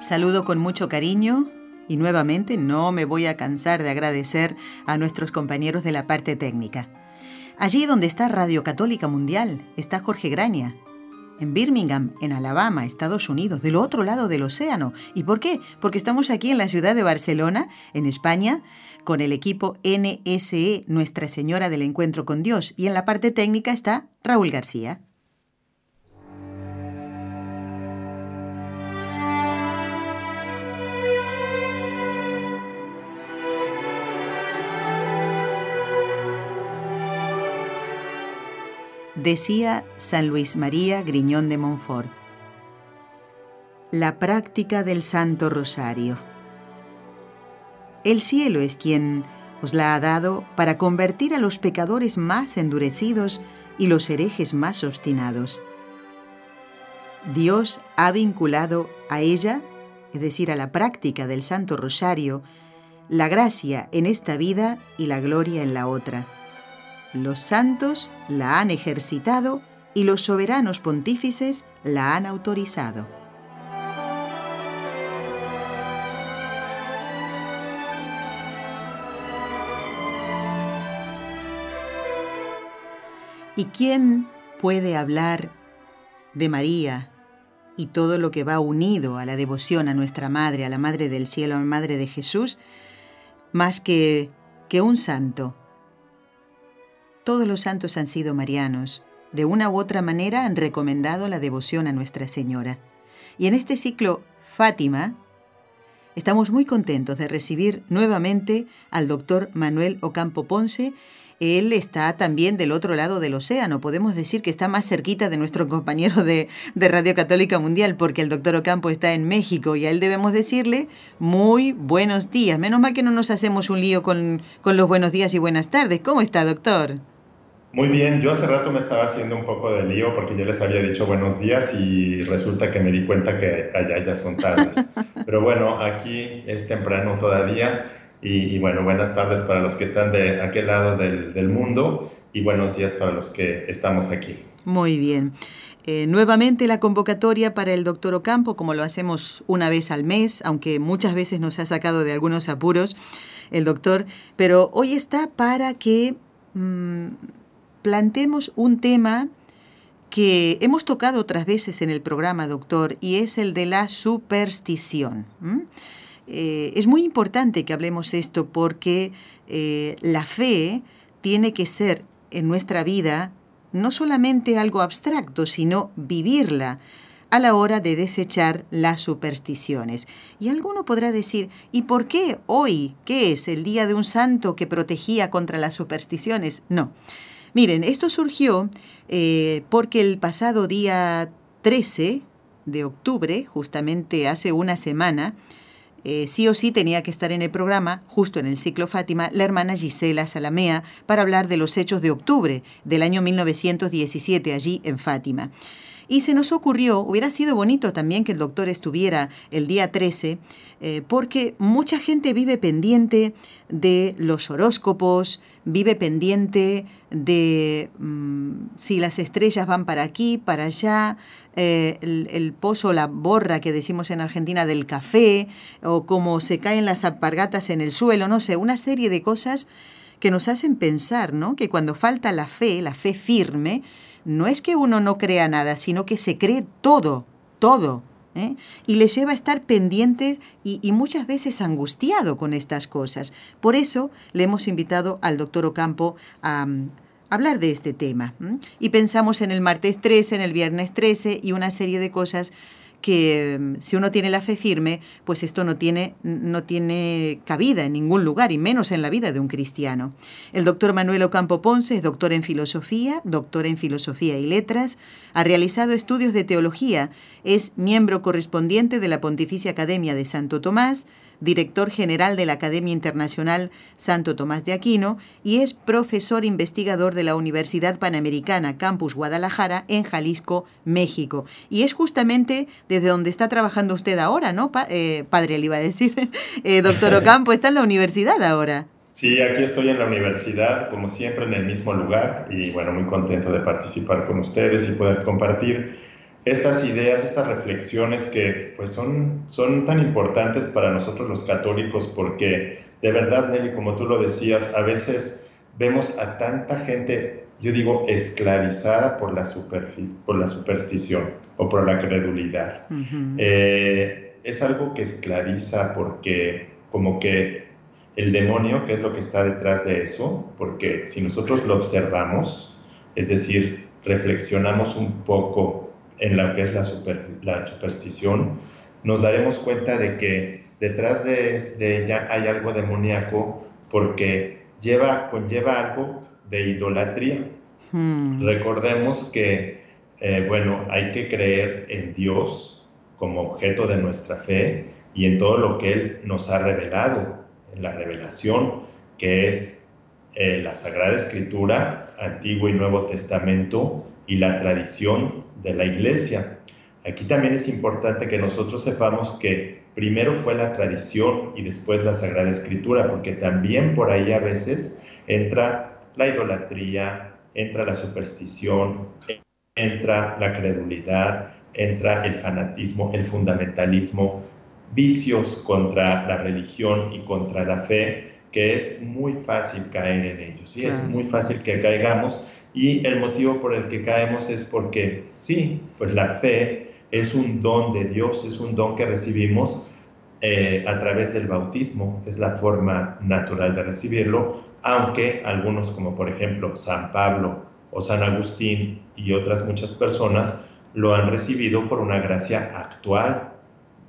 Saludo con mucho cariño y nuevamente no me voy a cansar de agradecer a nuestros compañeros de la parte técnica. Allí donde está Radio Católica Mundial está Jorge Graña, en Birmingham, en Alabama, Estados Unidos, del otro lado del océano. ¿Y por qué? Porque estamos aquí en la ciudad de Barcelona, en España, con el equipo NSE Nuestra Señora del Encuentro con Dios. Y en la parte técnica está Raúl García. Decía San Luis María Griñón de Montfort. La práctica del Santo Rosario. El cielo es quien os la ha dado para convertir a los pecadores más endurecidos y los herejes más obstinados. Dios ha vinculado a ella, es decir, a la práctica del Santo Rosario, la gracia en esta vida y la gloria en la otra. Los santos la han ejercitado y los soberanos pontífices la han autorizado. ¿Y quién puede hablar de María y todo lo que va unido a la devoción a nuestra Madre, a la Madre del Cielo, a la Madre de Jesús, más que, que un santo? Todos los santos han sido marianos. De una u otra manera han recomendado la devoción a Nuestra Señora. Y en este ciclo Fátima, estamos muy contentos de recibir nuevamente al doctor Manuel Ocampo Ponce. Él está también del otro lado del océano. Podemos decir que está más cerquita de nuestro compañero de, Radio Católica Mundial, porque el doctor Ocampo está en México y a él debemos decirle muy buenos días. Menos mal que no nos hacemos un lío con, con los buenos días y buenas tardes. ¿Cómo está, doctor? Muy bien, yo hace rato me estaba haciendo un poco de lío porque yo les había dicho buenos días y resulta que me di cuenta que allá ya son tardes. Pero bueno, aquí es temprano todavía y, bueno, buenas tardes para los que están de aquel lado del, mundo y buenos días para los que estamos aquí. Muy bien. Eh, nuevamente la convocatoria para el doctor Ocampo, como lo hacemos una vez al mes, aunque muchas veces nos ha sacado de algunos apuros el doctor, pero hoy está para que... Mm, plantemos un tema que hemos tocado otras veces en el programa, doctor, y es el de la superstición. Eh, es muy importante que hablemos esto porque eh, la fe tiene que ser en nuestra vida no solamente algo abstracto, sino vivirla a la hora de desechar las supersticiones. Y alguno podrá decir, ¿y por qué hoy, qué es el día de un santo que protegía contra las supersticiones? No. Miren, esto surgió eh, porque el pasado día 13 de octubre, justamente hace una semana, eh, sí o sí tenía que estar en el programa, justo en el ciclo Fátima, la hermana Gisela Salamea, para hablar de los hechos de octubre del año 1917 allí en Fátima. Y se nos ocurrió, hubiera sido bonito también que el doctor estuviera el día 13, eh, porque mucha gente vive pendiente de los horóscopos, vive pendiente de mm, si las estrellas van para aquí, para allá, eh, el, el, pozo, la borra que decimos en Argentina del café, o cómo se caen las apargatas en el suelo, no sé, una serie de cosas que nos hacen pensar, ¿no? Que cuando falta la fe, la fe firme, no es que uno no crea nada, sino que se cree todo, todo. ¿eh? y le lleva a estar pendiente y, muchas veces angustiado con estas cosas. Por eso le hemos invitado al doctor Ocampo a, mm, hablar de este tema. Y pensamos en el martes 13, en el viernes 13 y una serie de cosas que mm, si uno tiene la fe firme, pues esto no tiene, no tiene cabida en ningún lugar, y menos en la vida de un cristiano. El doctor Manuel Ocampo Ponce es doctor en filosofía, doctor en filosofía y letras, ha realizado estudios de teología, es miembro correspondiente de la Pontificia Academia de Santo Tomás, director general de la Academia Internacional Santo Tomás de Aquino y es profesor investigador de la Universidad Panamericana Campus Guadalajara en Jalisco, México. Y es justamente desde donde está trabajando usted ahora, ¿no? Eh, padre, le iba a decir. Eh, doctor Ocampo, está en la universidad ahora. Sí, aquí estoy en la universidad, como siempre, en el mismo lugar y bueno, muy contento de participar con ustedes y poder compartir estas ideas, estas reflexiones que pues son, son tan importantes para nosotros los católicos porque de verdad, Nelly, como tú lo decías, a veces vemos a tanta gente, yo digo, esclavizada por la, por la superstición o por la credulidad. Eh, es algo que esclaviza porque como que el demonio, que es lo que está detrás de eso, porque si nosotros lo observamos, es decir, reflexionamos un poco en lo que es la, la superstición, nos daremos cuenta de que detrás de, ella hay algo demoníaco porque lleva, conlleva algo de idolatría. Hmm. Recordemos que, eh, bueno, hay que creer en Dios como objeto de nuestra fe y en todo lo que Él nos ha revelado, en la revelación, que es eh, la Sagrada Escritura, Antiguo y Nuevo Testamento, y la tradición de la iglesia. Aquí también es importante que nosotros sepamos que primero fue la tradición y después la Sagrada Escritura, porque también por ahí a veces entra la idolatría, entra la superstición, entra la credulidad, entra el fanatismo, el fundamentalismo, vicios contra la religión y contra la fe, que es muy fácil caer en ellos. Y es muy fácil que caigamos y el motivo por el que caemos es porque sí, pues la fe es un don de Dios, es un don que recibimos eh, a través del bautismo, es la forma natural de recibirlo, aunque algunos como por ejemplo San Pablo o San Agustín y otras muchas personas lo han recibido por una gracia actual,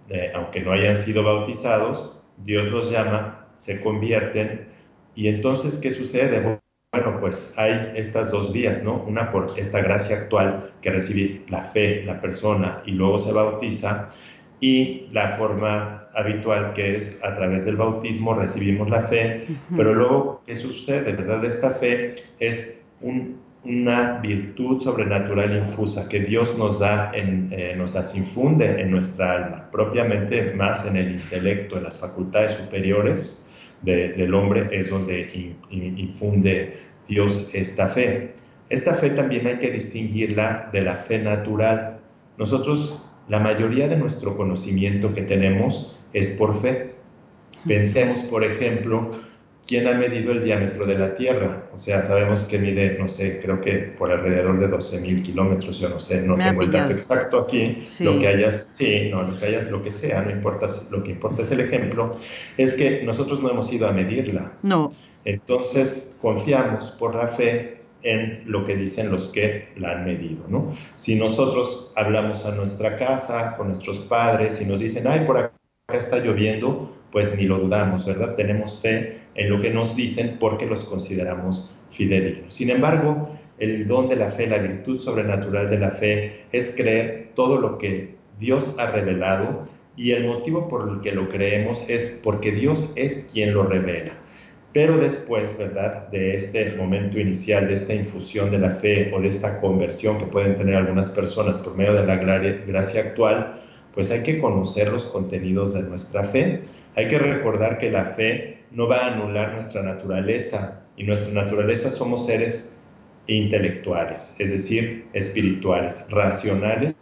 eh, aunque no hayan sido bautizados, Dios los llama, se convierten y entonces ¿qué sucede? Bueno, pues hay estas dos vías, ¿no? Una por esta gracia actual que recibe la fe, la persona, y luego se bautiza, y la forma habitual que es a través del bautismo recibimos la fe, pero luego, ¿qué sucede? ¿Verdad? Esta fe es una virtud sobrenatural infusa que Dios nos da, en, eh, nos las infunde en nuestra alma, propiamente más en el intelecto, en las facultades superiores, del hombre es donde infunde Dios esta fe. Esta fe también hay que distinguirla de la fe natural. Nosotros, la mayoría de nuestro conocimiento que tenemos es por fe. Pensemos, por ejemplo, ¿quién ha medido el diámetro de la Tierra? O sea, sabemos que mide, no sé, creo que por alrededor de 12.000 kilómetros, yo no sé, no tengo el dato exacto aquí, lo que hayas, sí, no, lo que hayas, lo que sea, no importa, lo que importa es el ejemplo, es que nosotros no hemos ido a medirla. No. Entonces, confiamos por la fe en lo que dicen los que la han medido, ¿no? Si nosotros hablamos a nuestra casa, con nuestros padres, y nos dicen, ay, por acá está lloviendo, pues ni lo dudamos, ¿verdad? Tenemos fe en lo que nos dicen porque los consideramos fidedignos. Sin embargo, el don de la fe, la virtud sobrenatural de la fe, es creer todo lo que Dios ha revelado y el motivo por el que lo creemos es porque Dios es quien lo revela. Pero después, ¿verdad? De este momento inicial, de esta infusión de la fe o de esta conversión que pueden tener algunas personas por medio de la gracia actual, pues hay que conocer los contenidos de nuestra fe. Hay que recordar que la fe no va a anular nuestra naturaleza y nuestra naturaleza somos seres intelectuales, es decir, espirituales, racionales.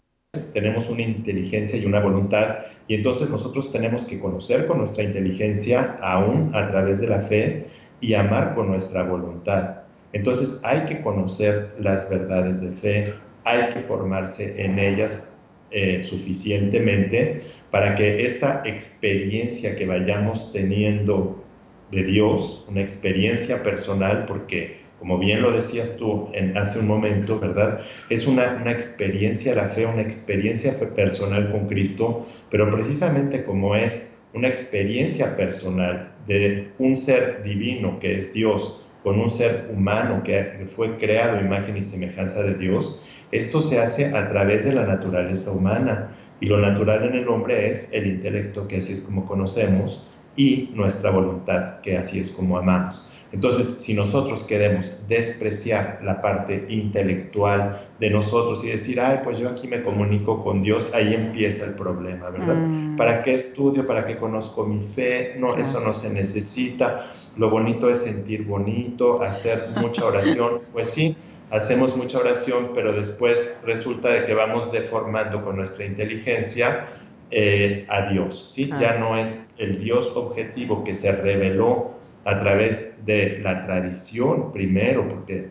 Tenemos una inteligencia y una voluntad y entonces nosotros tenemos que conocer con nuestra inteligencia aún a través de la fe y amar con nuestra voluntad. Entonces hay que conocer las verdades de fe, hay que formarse en ellas eh, suficientemente para que esta experiencia que vayamos teniendo de Dios, una experiencia personal, porque como bien lo decías tú hace un momento, ¿verdad? Es una, una experiencia la fe, una experiencia personal con Cristo, pero precisamente como es una experiencia personal de un ser divino que es Dios con un ser humano que fue creado imagen y semejanza de Dios, esto se hace a través de la naturaleza humana. Y lo natural en el hombre es el intelecto, que así es como conocemos, y nuestra voluntad, que así es como amamos. Entonces, si nosotros queremos despreciar la parte intelectual de nosotros y decir, ay, pues yo aquí me comunico con Dios, ahí empieza el problema, ¿verdad? Mm. ¿Para qué estudio? ¿Para qué conozco mi fe? No, eso no se necesita. Lo bonito es sentir bonito, hacer mucha oración. Pues sí, hacemos mucha oración, pero después resulta de que vamos deformando con nuestra inteligencia eh, a Dios, ¿sí? Ya no es el Dios objetivo que se reveló a través de la tradición primero, porque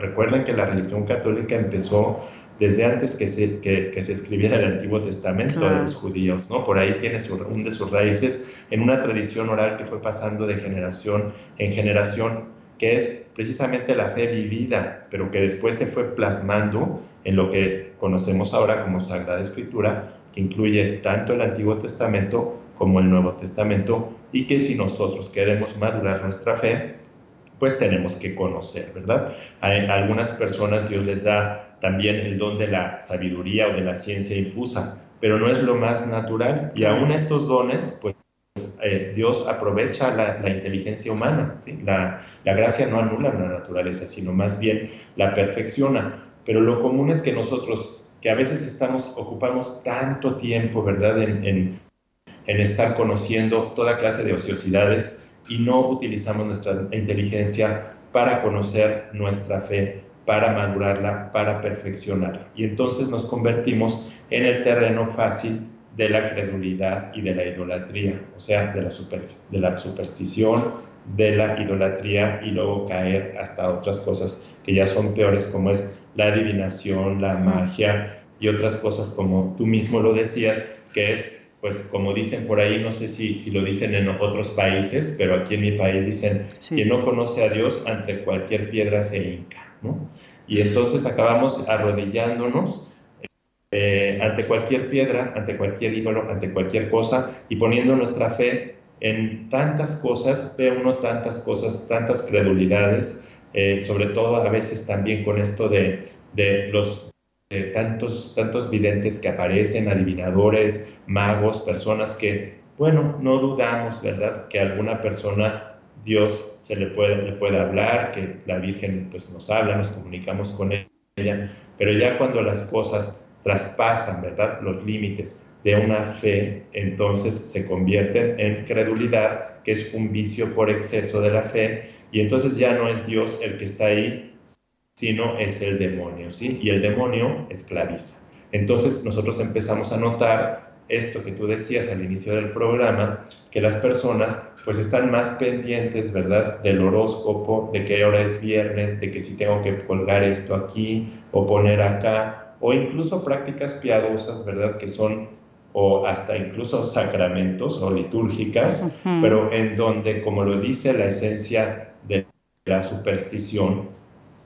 recuerden que la religión católica empezó desde antes que se, que, se escribiera el Antiguo Testamento de los judíos, ¿no? Por ahí tiene su, un de sus raíces en una tradición oral que fue pasando de generación en generación, que es precisamente la fe vivida, pero que después se fue plasmando en lo que conocemos ahora como Sagrada Escritura, que incluye tanto el Antiguo Testamento como el Nuevo Testamento, y que si nosotros queremos madurar nuestra fe, pues tenemos que conocer, ¿verdad? A algunas personas Dios les da también el don de la sabiduría o de la ciencia infusa, pero no es lo más natural y aún estos dones, pues eh, Dios aprovecha la, inteligencia humana, la, gracia no anula la naturaleza, sino más bien la perfecciona, pero lo común es que nosotros, que a veces estamos, ocupamos tanto tiempo, ¿verdad?, en estar conociendo toda clase de ociosidades y no utilizamos nuestra inteligencia para conocer nuestra fe, para madurarla, para perfeccionarla. Y entonces nos convertimos en el terreno fácil de la credulidad y de la idolatría, o sea, de la, de la superstición, de la idolatría y luego caer hasta otras cosas que ya son peores como es la adivinación, la magia y otras cosas como tú mismo lo decías, que es pues como dicen por ahí, no sé si, si lo dicen en otros países, pero aquí en mi país dicen, que no conoce a Dios ante cualquier piedra se hinca, ¿no? Y entonces acabamos arrodillándonos eh, ante cualquier piedra, ante cualquier ídolo, ante cualquier cosa y poniendo nuestra fe en tantas cosas, ve uno tantas cosas, tantas credulidades, eh, sobre todo a veces también con esto de, de los tantos, tantos videntes que aparecen, adivinadores, magos, personas que, bueno, no dudamos, ¿verdad?, que alguna persona Dios se le puede, le puede hablar, que la Virgen pues nos habla, nos comunicamos con ella, pero ya cuando las cosas traspasan, ¿verdad?, los límites de una fe, entonces se convierten en credulidad, que es un vicio por exceso de la fe, y entonces ya no es Dios el que está ahí, sino es el demonio, ¿sí? Y el demonio esclaviza. Entonces nosotros empezamos a notar esto que tú decías al inicio del programa, que las personas pues están más pendientes, ¿verdad? Del horóscopo, de que ahora es viernes, de que si tengo que colgar esto aquí o poner acá, o incluso prácticas piadosas, ¿verdad? Que son o hasta incluso sacramentos o litúrgicas, pero en donde, como lo dice la esencia de la superstición,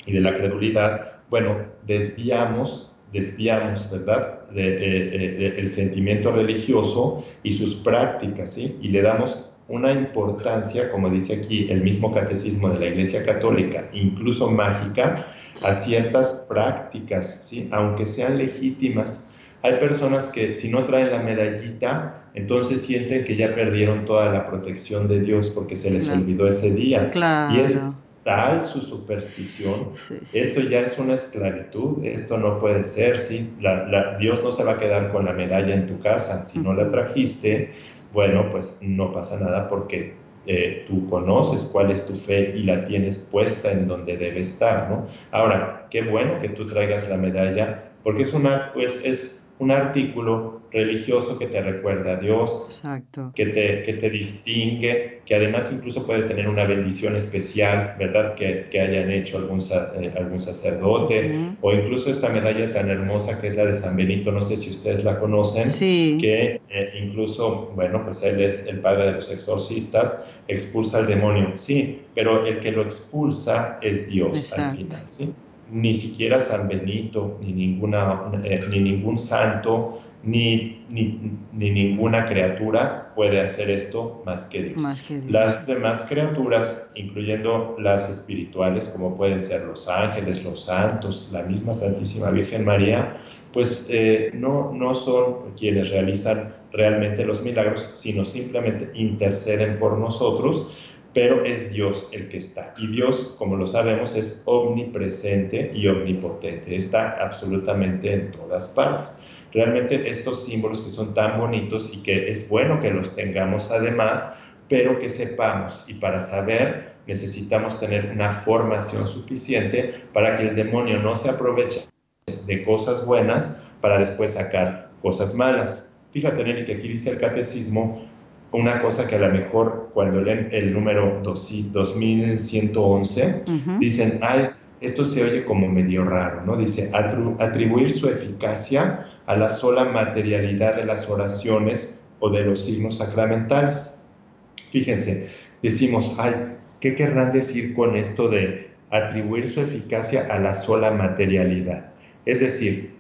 y de la credulidad, bueno, desviamos, desviamos, ¿verdad?, de, el sentimiento religioso y sus prácticas, ¿sí? Y le damos una importancia, como dice aquí el mismo catecismo de la Iglesia Católica, incluso mágica, a ciertas prácticas, ¿sí? aunque sean legítimas. Hay personas que si no traen la medallita, entonces sienten que ya perdieron toda la protección de Dios porque se les olvidó ese día. Claro. Y es tal su superstición, esto ya es una esclavitud, esto no puede ser, ¿sí? La, Dios no se va a quedar con la medalla en tu casa, si no la trajiste, bueno, pues no pasa nada porque eh, tú conoces cuál es tu fe y la tienes puesta en donde debe estar, ¿no? Ahora, qué bueno que tú traigas la medalla, porque es, una, pues, es un artículo religioso que te recuerda a Dios, Que, te, que te distingue, que además incluso puede tener una bendición especial, ¿verdad? Que, que hayan hecho algún, eh, algún sacerdote, o incluso esta medalla tan hermosa que es la de San Benito, no sé si ustedes la conocen, sí. que eh, incluso, bueno, pues él es el padre de los exorcistas, expulsa al demonio. Sí, pero el que lo expulsa es Dios al final, ¿sí? Ni siquiera San Benito, ni, ninguna, eh, ni ningún santo, ni, ni, ni, ninguna criatura puede hacer esto más que, Dios. más que Dios. Las demás criaturas, incluyendo las espirituales, como pueden ser los ángeles, los santos, la misma Santísima Virgen María, pues eh, no, no son quienes realizan realmente los milagros, sino simplemente interceden por nosotros, pero es Dios el que está. Y Dios, como lo sabemos, es omnipresente y omnipotente, está absolutamente en todas partes. Realmente estos símbolos que son tan bonitos y que es bueno que los tengamos además, pero que sepamos y para saber necesitamos tener una formación suficiente para que el demonio no se aproveche de cosas buenas para después sacar cosas malas. Fíjate, Nelly, que aquí dice el catecismo una cosa que a lo mejor cuando leen el número 2111, dicen, ay, esto se oye como medio raro, ¿no? Dice, atribuir su eficacia a la sola materialidad de las oraciones o de los signos sacramentales. Fíjense, decimos, ay, ¿qué querrán decir con esto de atribuir su eficacia a la sola materialidad? Es decir,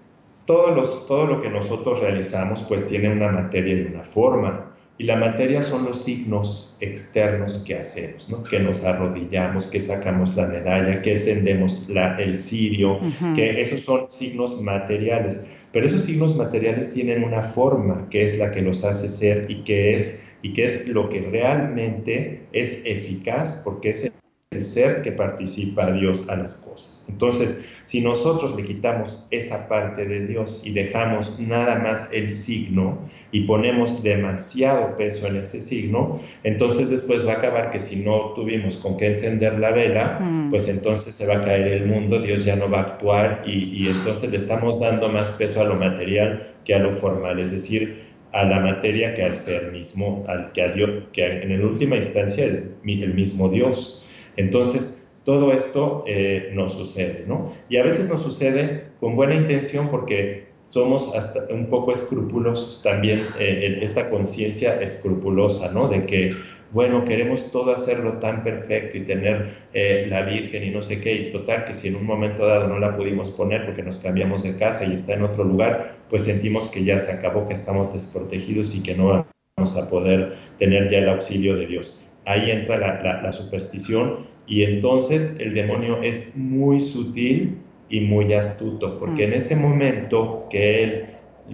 todos todo lo que nosotros realizamos pues tiene una materia y una forma. Y la materia son los signos externos que hacemos, ¿no? que nos arrodillamos, que sacamos la medalla, que encendemos la, el cirio, que esos son signos materiales. Pero esos signos materiales tienen una forma que es la que los hace ser y que es, y que es lo que realmente es eficaz porque es ser que participa Dios a las cosas. Entonces, si nosotros le quitamos esa parte de Dios y dejamos nada más el signo y ponemos demasiado peso en ese signo, entonces después va a acabar que si no tuvimos con qué encender la vela, mm. pues entonces se va a caer el mundo, Dios ya no va a actuar y, y entonces le estamos dando más peso a lo material que a lo formal, es decir, a la materia que al ser mismo, al que a Dios, que en última instancia es el mismo Dios. Entonces, todo esto eh, nos sucede, ¿no? Y a veces nos sucede con buena intención porque somos hasta un poco escrupulosos también, eh, esta conciencia escrupulosa, ¿no? De que, bueno, queremos todo hacerlo tan perfecto y tener eh, la Virgen y no sé qué, y total que si en un momento dado no la pudimos poner porque nos cambiamos de casa y está en otro lugar, pues sentimos que ya se acabó, que estamos desprotegidos y que no vamos a poder tener ya el auxilio de Dios ahí entra la, superstición y entonces el demonio es muy sutil y muy astuto, porque en mm. ese momento que él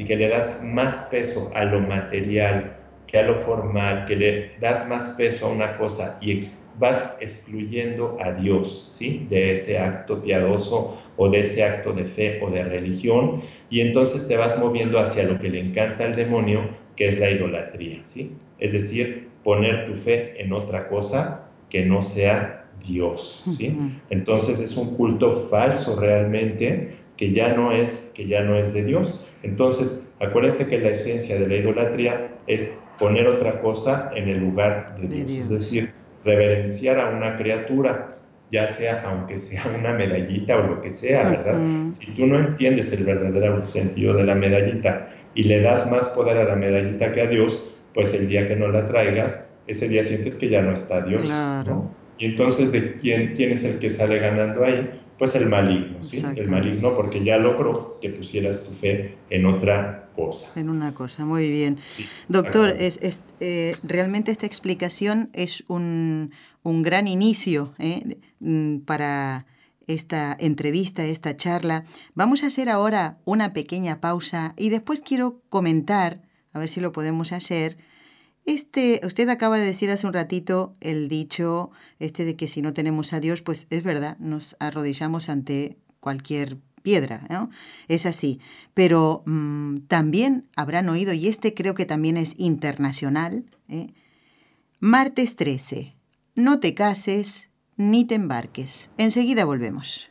que le das más peso a lo material que a lo formal, que le das más peso a una cosa y vas excluyendo a Dios, ¿sí? De ese acto piadoso o de ese acto de fe o de religión, y entonces te vas moviendo hacia lo que le encanta al demonio, que es la idolatría, ¿sí? Es decir, poner tu fe en otra cosa que no sea Dios, ¿sí? Entonces es un culto falso realmente que ya no es que ya no es de Dios. Entonces, acuérdense que la esencia de la idolatría es poner otra cosa en el lugar de Dios, es decir, reverenciar a una criatura, ya sea aunque sea una medallita o lo que sea, ¿verdad? Si tú no entiendes el verdadero sentido de la medallita y le das más poder a la medallita que a Dios, pues el día que no la traigas, ese día sientes que ya no está Dios. Claro. Y entonces, ¿de quién, quién es el que sale ganando ahí? Pues el maligno, ¿sí? El maligno porque ya logró que pusieras tu fe en otra cosa. En una cosa, muy bien. Doctor, es, es eh, realmente esta explicación es un, un gran inicio ¿eh? Mm, para esta entrevista, esta charla. Vamos a hacer ahora una pequeña pausa y después quiero comentar, a ver si lo podemos hacer, este, usted acaba de decir hace un ratito el dicho este de que si no tenemos a Dios, pues es verdad, nos arrodillamos ante cualquier piedra, ¿no? Es así. Pero mm, también habrán oído, y este creo que también es internacional, ¿eh? martes 13, no te cases ni te embarques. Enseguida volvemos.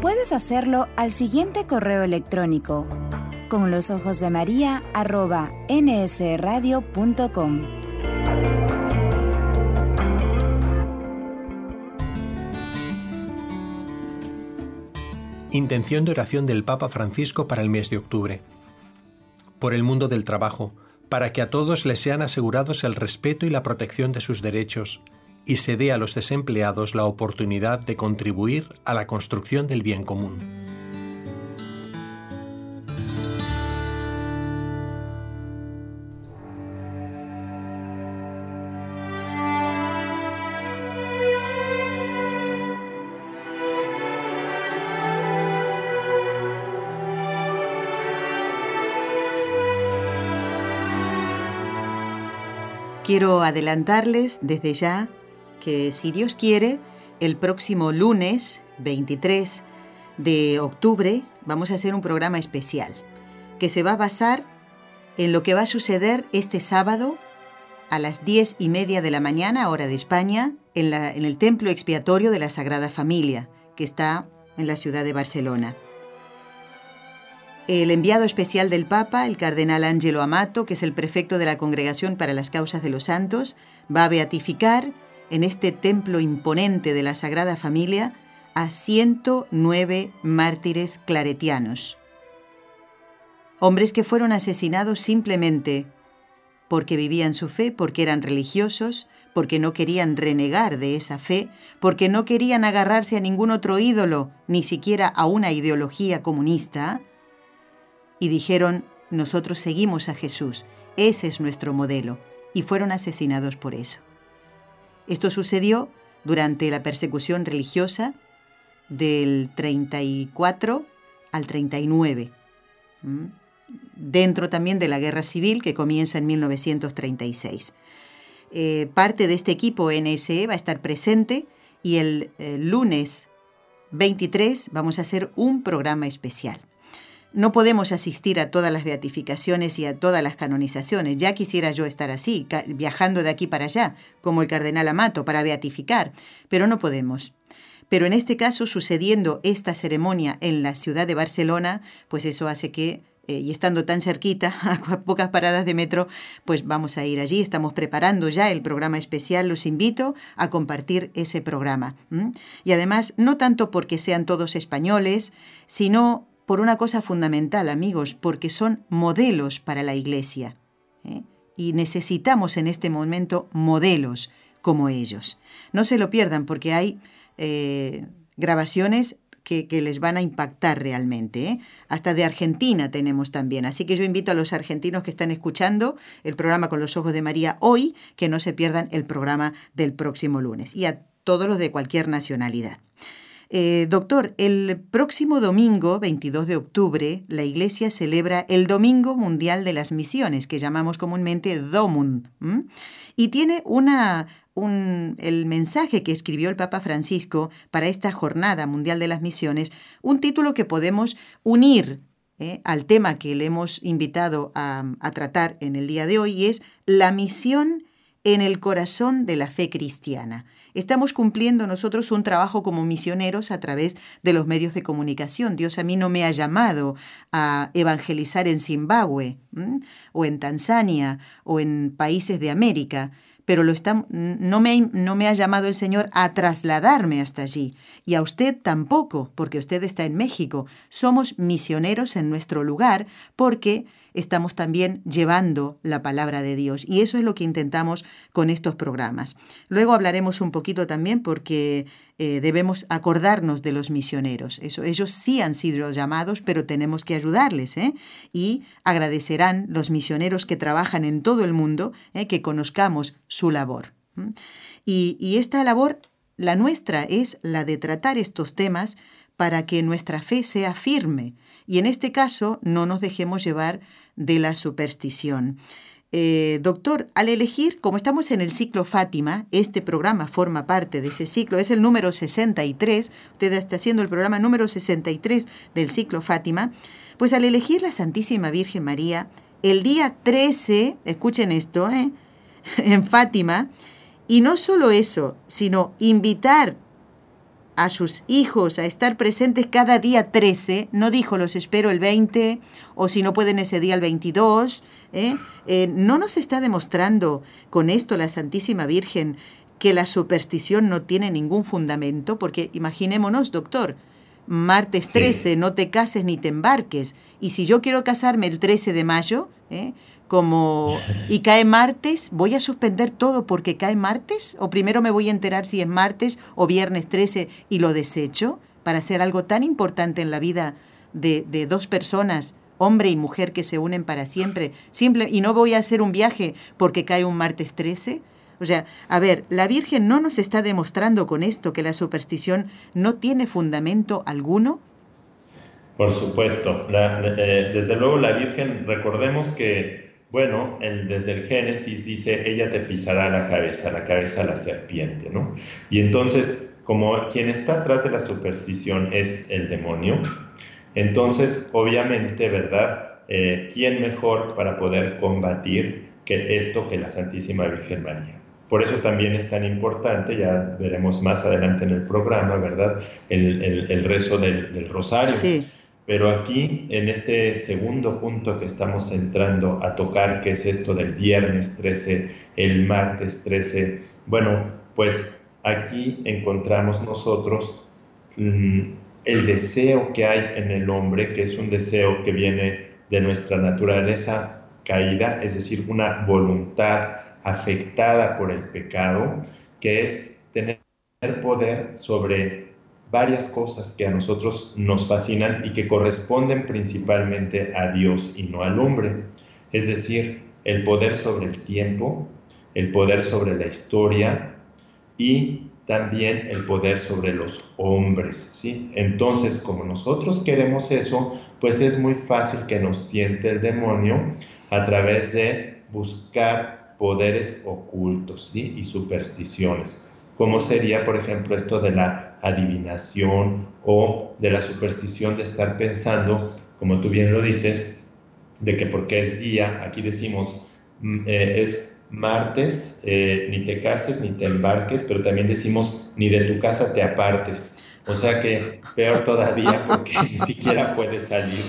Puedes hacerlo al siguiente correo electrónico con los ojos de María arroba nsradio.com. Intención de oración del Papa Francisco para el mes de octubre. Por el mundo del trabajo, para que a todos les sean asegurados el respeto y la protección de sus derechos, y se dé a los desempleados la oportunidad de contribuir a la construcción del bien común. Quiero adelantarles desde ya que si Dios quiere, el próximo lunes 23 de octubre vamos a hacer un programa especial que se va a basar en lo que va a suceder este sábado a las diez y media de la mañana, hora de España, en, en el Templo Expiatorio de la Sagrada Familia, que está en la ciudad de Barcelona. El enviado especial del Papa, el cardenal Angelo Amato, que es el prefecto de la Congregación para las Causas de los Santos, va a beatificar en este templo imponente de la Sagrada Familia a 109 mártires claretianos. Hombres que fueron asesinados simplemente porque vivían su fe, porque eran religiosos, porque no querían renegar de esa fe, porque no querían agarrarse a ningún otro ídolo, ni siquiera a una ideología comunista, y dijeron, nosotros seguimos a Jesús, ese es nuestro modelo, y fueron asesinados por eso. Esto sucedió durante la persecución religiosa del 34 al 39, dentro también de la guerra civil que comienza en 1936. Eh, parte de este equipo NSE va a estar presente y el lunes 23 vamos a hacer un programa especial. No podemos asistir a todas las beatificaciones y a todas las canonizaciones. Ya quisiera yo estar así, viajando de aquí para allá, como el cardenal Amato, para beatificar, pero no podemos. Pero en este caso, sucediendo esta ceremonia en la ciudad de Barcelona, pues eso hace que, eh, y estando tan cerquita, a pocas paradas de metro, pues vamos a ir allí. Estamos preparando ya el programa especial. Los invito a compartir ese programa. Y además, no tanto porque sean todos españoles, sino por una cosa fundamental, amigos, porque son modelos para la Iglesia. ¿eh? Y necesitamos en este momento modelos como ellos. No se lo pierdan porque hay eh, grabaciones que, les van a impactar realmente. ¿eh? Hasta de Argentina tenemos también. Así que yo invito a los argentinos que están escuchando el programa con los ojos de María hoy, que no se pierdan el programa del próximo lunes. Y a todos los de cualquier nacionalidad. Eh, doctor, el próximo domingo, 22 de octubre, la Iglesia celebra el Domingo Mundial de las Misiones, que llamamos comúnmente DOMUN, y tiene un, el mensaje que escribió el Papa Francisco para esta Jornada Mundial de las Misiones, un título que podemos unir eh, al tema que le hemos invitado a, a tratar en el día de hoy, y es la misión en el corazón de la fe cristiana. Estamos cumpliendo nosotros un trabajo como misioneros a través de los medios de comunicación. Dios a mí no me ha llamado a evangelizar en Zimbabue o en Tanzania o en países de América pero no me ha llamado el Señor a trasladarme hasta allí. Y a usted tampoco, porque usted está en México. Somos misioneros en nuestro lugar porque estamos también llevando la palabra de Dios. Y eso es lo que intentamos con estos programas. Luego hablaremos un poquito también porque eh, debemos acordarnos de los misioneros. Eso, ellos sí han sido llamados, pero tenemos que ayudarles. ¿eh? Y agradecerán los misioneros que trabajan en todo el mundo ¿eh? que conozcamos su labor. Y, y esta labor, la nuestra, es la de tratar estos temas para que nuestra fe sea firme y en este caso no nos dejemos llevar de la superstición. Eh, doctor, al elegir, como estamos en el ciclo Fátima, este programa forma parte de ese ciclo, es el número 63, usted está haciendo el programa número 63 del ciclo Fátima, pues al elegir la Santísima Virgen María, el día 13, escuchen esto, ¿eh? en Fátima, y no solo eso, sino invitar a sus hijos a estar presentes cada día 13, no dijo los espero el 20 o si no pueden ese día el 22, ¿eh? Eh, no nos está demostrando con esto la Santísima Virgen que la superstición no tiene ningún fundamento, porque imaginémonos, doctor, martes 13, no te cases ni te embarques, y si yo quiero casarme el 13 de mayo, ¿eh? Como y cae martes, voy a suspender todo porque cae martes o primero me voy a enterar si es martes o viernes 13 y lo desecho para hacer algo tan importante en la vida de, de dos personas, hombre y mujer que se unen para siempre, simple y no voy a hacer un viaje porque cae un martes 13. O sea, a ver, la Virgen no nos está demostrando con esto que la superstición no tiene fundamento alguno. Por supuesto, eh, desde luego la Virgen, recordemos que bueno, desde el Génesis dice, ella te pisará la cabeza, la cabeza de la serpiente, ¿no? Y entonces, como quien está atrás de la superstición es el demonio, entonces, obviamente, ¿verdad? Eh, ¿Quién mejor para poder combatir que esto que la Santísima Virgen María? Por eso también es tan importante, ya veremos más adelante en el programa, ¿verdad? El, rezo del, del rosario. Sí pero aquí, en este segundo punto que estamos entrando a tocar, que es esto del viernes 13, el martes 13, bueno, pues aquí encontramos nosotros mm, el deseo que hay en el hombre, que es un deseo que viene de nuestra naturaleza caída, es decir, una voluntad afectada por el pecado, que es tener poder sobre varias cosas que a nosotros nos fascinan y que corresponden principalmente a Dios y no al hombre. Es decir, el poder sobre el tiempo, el poder sobre la historia y también el poder sobre los hombres, ¿sí? Entonces, como nosotros queremos eso, pues es muy fácil que nos tiente el demonio a través de buscar poderes ocultos y supersticiones, como sería, por ejemplo, esto de la adivinación o de la superstición de estar pensando, como tú bien lo dices, de que porque es día, aquí decimos, mm, eh, es martes, eh, ni te cases ni te embarques, pero también decimos, ni de tu casa te apartes. O sea que peor todavía porque ni siquiera puedes salir,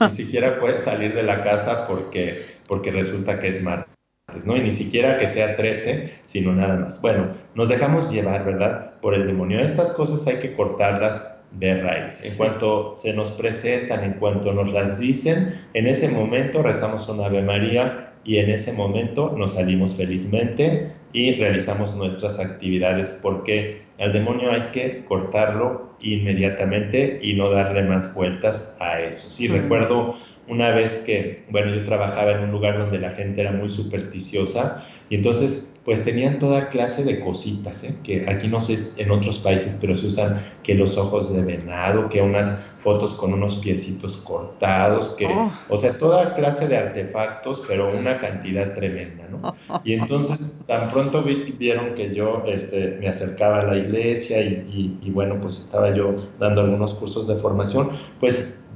ni siquiera puedes salir de la casa porque, porque resulta que es martes. ¿No? Y ni siquiera que sea 13, sino nada más. Bueno, nos dejamos llevar, ¿verdad? Por el demonio. Estas cosas hay que cortarlas de raíz. En cuanto se nos presentan, en cuanto nos las dicen, en ese momento rezamos una Ave María y en ese momento nos salimos felizmente y realizamos nuestras actividades porque al demonio hay que cortarlo inmediatamente y no darle más vueltas a eso. Sí, recuerdo una vez que, bueno, yo trabajaba en un lugar donde la gente era muy supersticiosa y entonces pues tenían toda clase de cositas, ¿eh? que aquí no sé en otros países, pero se usan que los ojos de venado, que unas fotos con unos piecitos cortados, que, oh. o sea, toda clase de artefactos, pero una cantidad tremenda, ¿no? Y entonces tan pronto vieron que yo este, me acercaba a la iglesia y, y bueno, pues estaba yo dando algunos cursos de formación, pues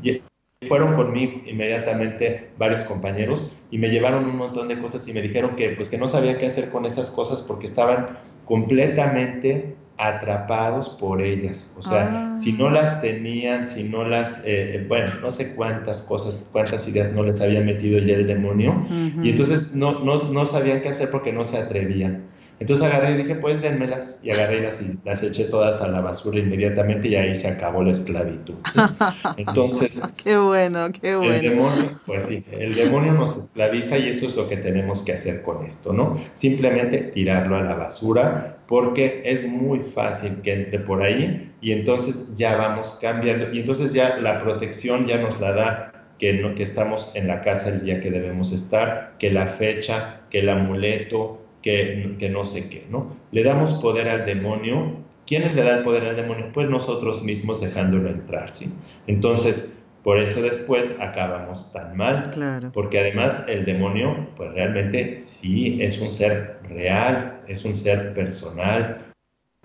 fueron por mí inmediatamente varios compañeros y me llevaron un montón de cosas y me dijeron que pues que no sabían qué hacer con esas cosas porque estaban completamente atrapados por ellas. O sea, si no ah. las tenían, si no las, eh, bueno, no sé cuántas cosas, cuántas ideas no les había metido ya el demonio. Y entonces no, no, no sabían qué hacer porque no se atrevían. Entonces agarré y dije, pues dénmelas. Y agarré y las, las eché todas a la basura inmediatamente y ahí se acabó la esclavitud. Entonces. qué bueno, qué bueno. El demonio, pues sí, el demonio nos esclaviza y eso es lo que tenemos que hacer con esto, ¿no? Simplemente tirarlo a la basura porque es muy fácil que entre por ahí y entonces ya vamos cambiando. Y entonces ya la protección ya nos la da que, no, que estamos en la casa el día que debemos estar, que la fecha, que el amuleto, que, no sé qué, ¿no? Le damos poder al demonio. ¿Quiénes le dan poder al demonio? Pues nosotros mismos dejándolo entrar, ¿sí? Entonces, por eso después acabamos tan mal. Claro. Porque además el demonio, pues realmente sí es un ser real, es un ser personal,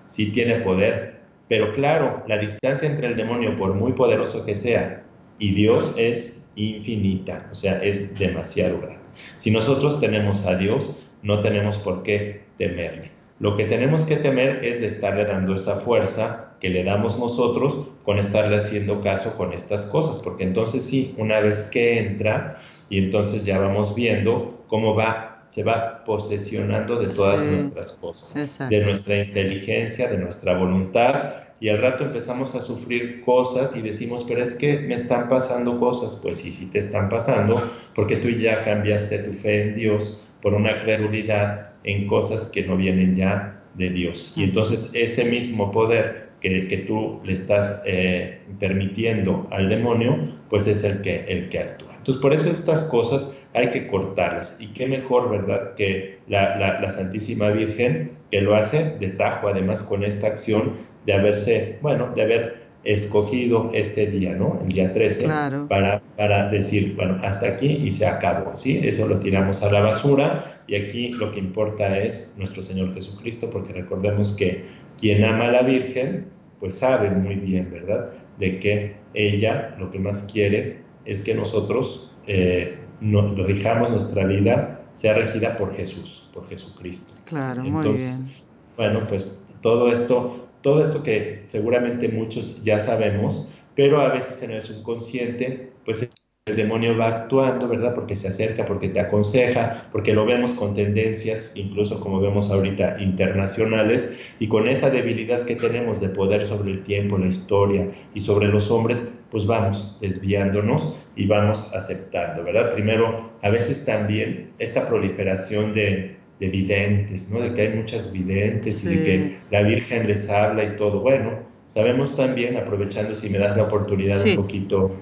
sí tiene poder. Pero claro, la distancia entre el demonio, por muy poderoso que sea, y Dios es infinita, o sea, es demasiado grande. Si nosotros tenemos a Dios, no tenemos por qué temerle. Lo que tenemos que temer es de estarle dando esta fuerza que le damos nosotros con estarle haciendo caso con estas cosas, porque entonces sí, una vez que entra y entonces ya vamos viendo cómo va, se va posesionando de todas nuestras cosas, de nuestra inteligencia, de nuestra voluntad, y al rato empezamos a sufrir cosas y decimos, pero es que me están pasando cosas, pues sí, sí te están pasando, porque tú ya cambiaste tu fe en Dios por una credulidad en cosas que no vienen ya de Dios. Y entonces ese mismo poder que, que tú le estás eh, permitiendo al demonio, pues es el que, el que actúa. Entonces por eso estas cosas hay que cortarlas. Y qué mejor, ¿verdad?, que la, la, Santísima Virgen, que lo hace de tajo, además con esta acción de haberse, bueno, de haber escogido este día, ¿no? El día 13, para, para decir, bueno, hasta aquí y se acabó, ¿sí? Eso lo tiramos a la basura y aquí lo que importa es nuestro Señor Jesucristo, porque recordemos que quien ama a la Virgen, pues sabe muy bien, ¿verdad? De que ella lo que más quiere es que nosotros eh, nos, rijamos nuestra vida, sea regida por Jesús, por Jesucristo. Claro, muy bien. Bueno, pues todo esto todo esto que seguramente muchos ya sabemos, pero a veces en el subconsciente, pues el demonio va actuando, ¿verdad? Porque se acerca, porque te aconseja, porque lo vemos con tendencias, incluso como vemos ahorita, internacionales, y con esa debilidad que tenemos de poder sobre el tiempo, la historia y sobre los hombres, pues vamos desviándonos y vamos aceptando, ¿verdad? Primero, a veces también esta proliferación de, de videntes, ¿no? De que hay muchas videntes y de que la Virgen les habla y todo. Bueno, sabemos también, aprovechando si me das la oportunidad un poquito,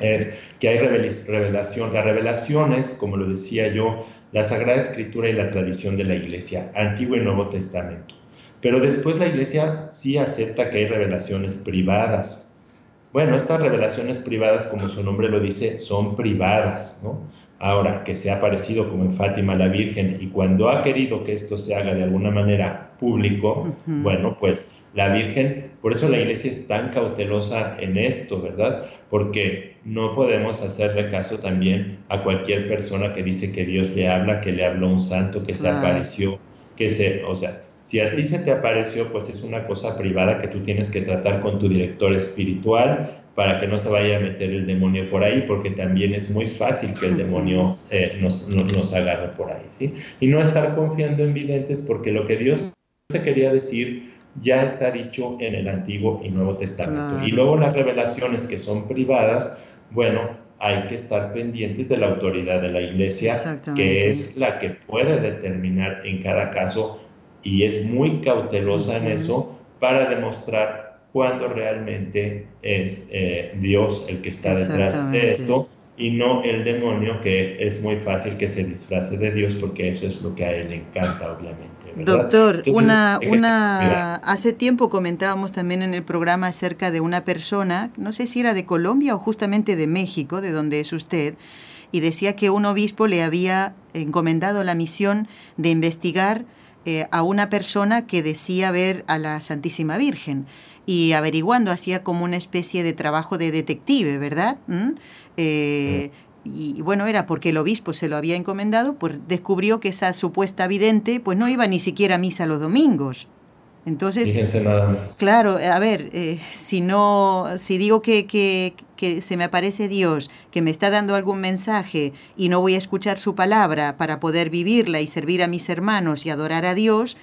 es que hay revelación. La revelación es, como lo decía yo, la Sagrada Escritura y la tradición de la Iglesia, Antiguo y Nuevo Testamento. Pero después la Iglesia sí acepta que hay revelaciones privadas. Bueno, estas revelaciones privadas, como su nombre lo dice, son privadas, ¿no? Ahora que se ha aparecido como en Fátima la Virgen y cuando ha querido que esto se haga de alguna manera público, bueno, pues la Virgen, por eso la iglesia es tan cautelosa en esto, ¿verdad? Porque no podemos hacerle caso también a cualquier persona que dice que Dios le habla, que le habló un santo, que se apareció, que se, o sea, si a ti se te apareció, pues es una cosa privada que tú tienes que tratar con tu director espiritual, para que no se vaya a meter el demonio por ahí, porque también es muy fácil que el demonio eh, nos, nos, agarre por ahí, ¿sí? Y no estar confiando en videntes, porque lo que Dios te quería decir ya está dicho en el Antiguo y Nuevo Testamento. Y luego las revelaciones que son privadas, bueno, hay que estar pendientes de la autoridad de la iglesia, que es la que puede determinar en cada caso y es muy cautelosa en eso para demostrar cuando realmente es eh, Dios el que está detrás de esto y no el demonio que es muy fácil que se disfrace de Dios porque eso es lo que a él le encanta obviamente. Doctor, una, una hace tiempo comentábamos también en el programa acerca de una persona, no sé si era de Colombia o justamente de México, de donde es usted, y decía que un obispo le había encomendado la misión de investigar eh, a una persona que decía ver a la Santísima Virgen y averiguando hacía como una especie de trabajo de detective, ¿verdad? ¿Mm? Eh, y bueno, era porque el obispo se lo había encomendado, pues descubrió que esa supuesta vidente pues no iba ni siquiera a misa los domingos. Entonces, claro, a ver, eh, si no, si digo que, que, que, se me aparece Dios, que me está dando algún mensaje y no voy a escuchar su palabra para poder vivirla y servir a mis hermanos y adorar a Dios,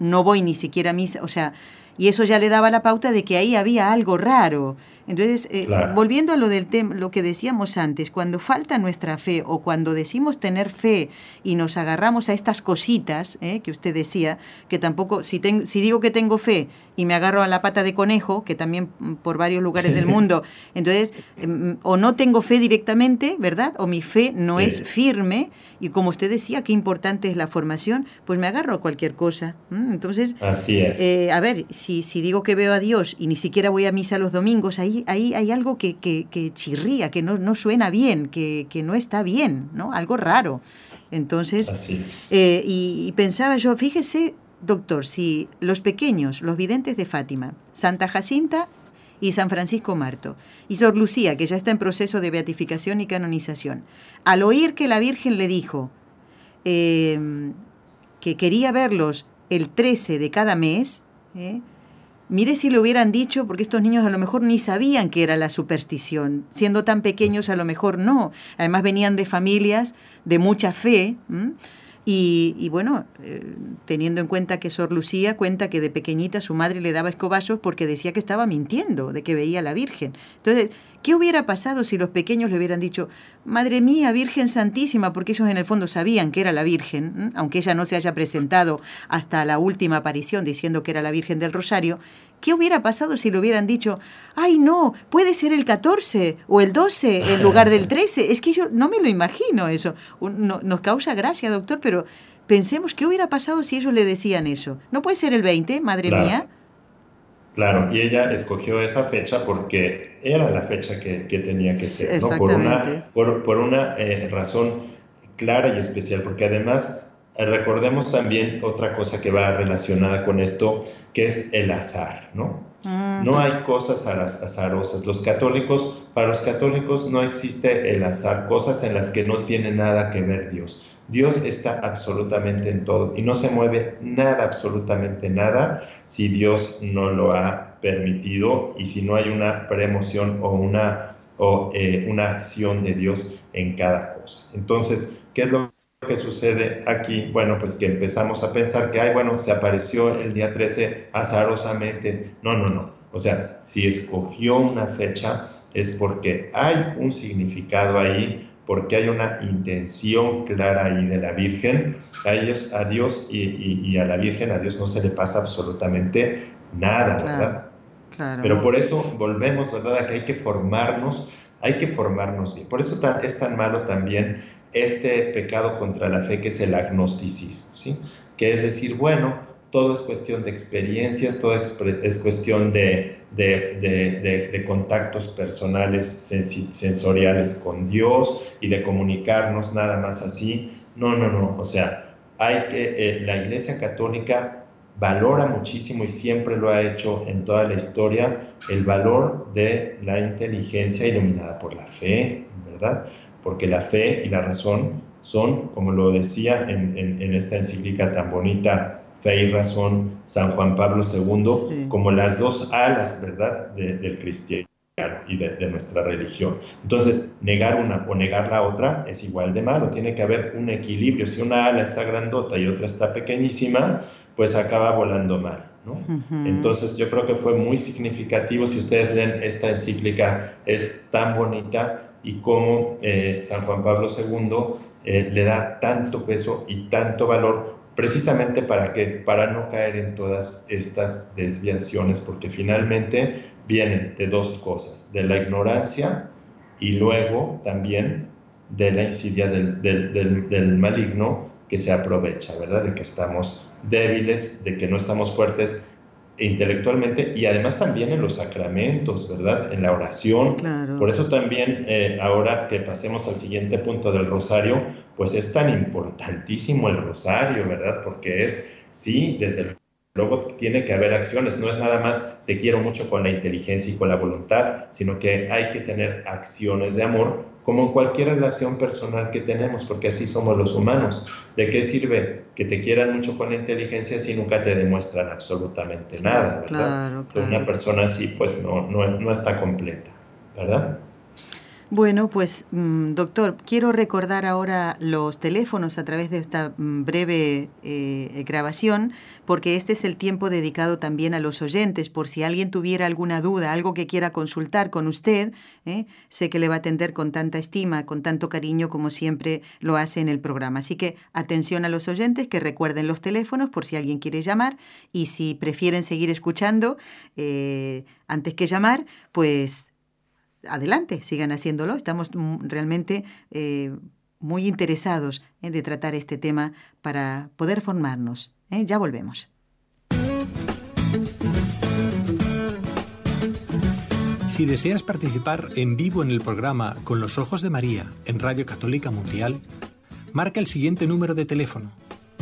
no voy ni siquiera a misa, o sea, y eso ya le daba la pauta de que ahí había algo raro. Entonces, eh, volviendo a lo del tema, lo que decíamos antes, cuando falta nuestra fe o cuando decimos tener fe y nos agarramos a estas cositas eh, que usted decía, que tampoco, si, si digo que tengo fe y me agarro a la pata de conejo, que también mm, por varios lugares del mundo, entonces, em, o no tengo fe directamente, ¿verdad? O mi fe no es firme, y como usted decía, qué importante es la formación, pues me agarro a cualquier cosa. Entonces, Así es. Eh, a ver, si, si digo que veo a Dios y ni siquiera voy a misa los domingos, ahí ahí, hay algo que, chirría, que no, suena bien, que, no está bien, ¿no? Algo raro. Entonces, eh, y, pensaba yo, fíjese, doctor, si los pequeños, los videntes de Fátima, Santa Jacinta y San Francisco Marto, y Sor Lucía, que ya está en proceso de beatificación y canonización, al oír que la Virgen le dijo em, que quería verlos el 13 de cada mes, ¿eh? Mire si le hubieran dicho, porque estos niños a lo mejor ni sabían que era la superstición. Siendo tan pequeños, a lo mejor no. Además, venían de familias de mucha fe. Y, bueno, eh, teniendo en cuenta que Sor Lucía cuenta que de pequeñita su madre le daba escobazos porque decía que estaba mintiendo, de que veía a la Virgen. Entonces, ¿qué hubiera pasado si los pequeños le hubieran dicho, Madre mía, Virgen Santísima, porque ellos en el fondo sabían que era la Virgen, aunque ella no se haya presentado hasta la última aparición diciendo que era la Virgen del Rosario? ¿Qué hubiera pasado si le hubieran dicho, ay no, puede ser el 14 o el 12 en lugar del 13? Es que yo no me lo imagino eso. nos causa gracia, doctor, pero pensemos, ¿qué hubiera pasado si ellos le decían eso? ¿No puede ser el 20, madre mía? Claro, y ella escogió esa fecha porque era la fecha que, tenía que ser, ¿no? Por una, por, una eh, razón clara y especial, porque además eh, recordemos también otra cosa que va relacionada con esto, que es el azar, ¿no? No hay cosas azarosas. Los católicos, para los católicos no existe el azar, cosas en las que no tiene nada que ver Dios. Dios está absolutamente en todo y no se mueve nada, absolutamente nada, si Dios no lo ha permitido y si no hay una preemoción o una, o, eh, una acción de Dios en cada cosa. Entonces, ¿qué es lo que sucede aquí? Bueno, pues que empezamos a pensar que, ay, bueno, se apareció el día 13 azarosamente. No, no, no. O sea, si escogió una fecha es porque hay un significado ahí, porque hay una intención clara ahí de la Virgen. A, ellos, a Dios y, a la Virgen, a Dios no se le pasa absolutamente nada, ¿verdad? Claro. Pero por eso volvemos, ¿verdad? A que hay que formarnos, hay que formarnos bien. Por eso es tan malo también este pecado contra la fe que es el agnosticismo, ¿sí? Que es decir, bueno, todo es cuestión de experiencias, todo es, cuestión de, de, contactos personales, sensoriales con Dios y de comunicarnos nada más así. No, no, no, o sea, hay que, eh, la Iglesia Católica valora muchísimo y siempre lo ha hecho en toda la historia el valor de la inteligencia iluminada por la fe, ¿verdad? Porque la fe y la razón son, como lo decía en, esta encíclica tan bonita, Fe y Razón, San Juan Pablo II, como las dos alas, ¿verdad?, del cristiano y de, nuestra religión. Entonces, negar una o negar la otra es igual de malo, tiene que haber un equilibrio. Si una ala está grandota y otra está pequeñísima, pues acaba volando mal. ¿no? Entonces, yo creo que fue muy significativo. Si ustedes leen esta encíclica, es tan bonita y cómo eh, San Juan Pablo II eh, le da tanto peso y tanto valor precisamente para que para no caer en todas estas desviaciones porque finalmente vienen de dos cosas de la ignorancia y luego también de la insidia del, del, del maligno que se aprovecha, ¿verdad? De que estamos débiles, de que no estamos fuertes intelectualmente y además también en los sacramentos, ¿verdad? En la oración. Por eso también eh, ahora que pasemos al siguiente punto del rosario, pues es tan importantísimo el rosario, ¿verdad? Porque es, sí, desde luego tiene que haber acciones, no es nada más te quiero mucho con la inteligencia y con la voluntad, sino que hay que tener acciones de amor como en cualquier relación personal que tenemos, porque así somos los humanos. ¿De qué sirve que te quieran mucho con la inteligencia si nunca te demuestran absolutamente nada, ¿verdad? Una persona así pues no, no, no está completa, ¿verdad? Bueno, pues mm, doctor, quiero recordar ahora los teléfonos a través de esta mm, breve eh, grabación, porque este es el tiempo dedicado también a los oyentes, por si alguien tuviera alguna duda, algo que quiera consultar con usted, ¿eh? sé que le va a atender con tanta estima, con tanto cariño como siempre lo hace en el programa. Así que atención a los oyentes, que recuerden los teléfonos por si alguien quiere llamar y si prefieren seguir escuchando eh, antes que llamar, pues adelante, sigan haciéndolo. Estamos realmente eh, muy interesados en tratar este tema para poder formarnos. ¿eh? Ya volvemos. Si deseas participar en vivo en el programa Con los Ojos de María en Radio Católica Mundial, marca el siguiente número de teléfono